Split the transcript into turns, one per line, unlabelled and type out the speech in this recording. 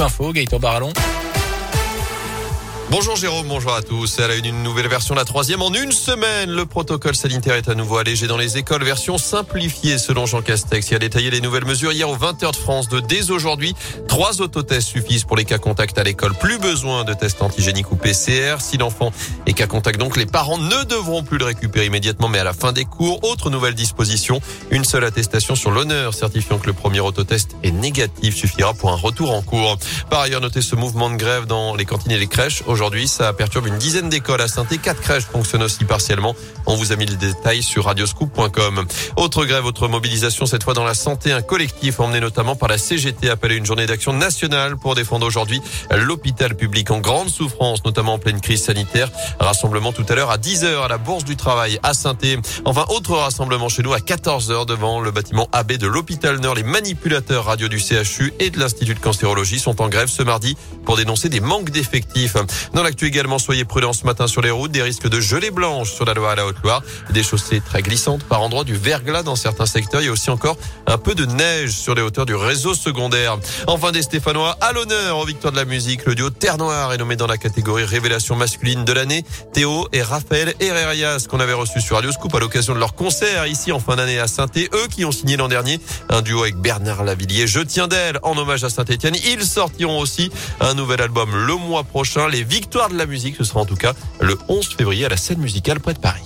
Info, Gaëtan Barallon.
Bonjour Jérôme, bonjour à tous. Elle a une nouvelle version, la troisième en une semaine. Le protocole sanitaire est à nouveau allégé dans les écoles, version simplifiée selon Jean Castex. Il a détaillé les nouvelles mesures hier aux 20h de France de dès aujourd'hui. Trois autotests suffisent pour les cas contacts à l'école. Plus besoin de tests antigéniques ou PCR. Si l'enfant est cas contact, donc les parents ne devront plus le récupérer immédiatement, mais à la fin des cours. Autre nouvelle disposition, une seule attestation sur l'honneur certifiant que le premier autotest est négatif suffira pour un retour en cours. Par ailleurs, notez ce mouvement de grève dans les cantines et les crèches. Aujourd'hui, ça perturbe une dizaine d'écoles à saint Quatre crèches fonctionnent aussi partiellement. On vous a mis les détails sur radioscoop.com. Autre grève, autre mobilisation, cette fois dans la santé. Un collectif emmené notamment par la CGT appelé une journée d'action nationale pour défendre aujourd'hui l'hôpital public en grande souffrance, notamment en pleine crise sanitaire. Rassemblement tout à l'heure à 10h à la Bourse du Travail à saint Enfin, autre rassemblement chez nous à 14h devant le bâtiment AB de l'hôpital Nord. Les manipulateurs radio du CHU et de l'Institut de cancérologie sont en grève ce mardi pour dénoncer des manques d'effectifs. Dans l'actu également, soyez prudents ce matin sur les routes, des risques de gelée blanche sur la Loire à la Haute-Loire, des chaussées très glissantes par endroits, du verglas dans certains secteurs. Il y a aussi encore un peu de neige sur les hauteurs du réseau secondaire. Enfin, des Stéphanois à l'honneur aux victoires de la musique. Le duo Terre Noire est nommé dans la catégorie révélation masculine de l'année. Théo et Raphaël Herrerias qu'on avait reçu sur Radio Scoop à l'occasion de leur concert ici en fin d'année à saint eux qui ont signé l'an dernier un duo avec Bernard Lavillier. Je tiens d'elle en hommage à Saint-Etienne. Ils sortiront aussi un nouvel album le mois prochain. Les victoires de la musique, ce sera en tout cas le 11 février à la scène musicale près de Paris.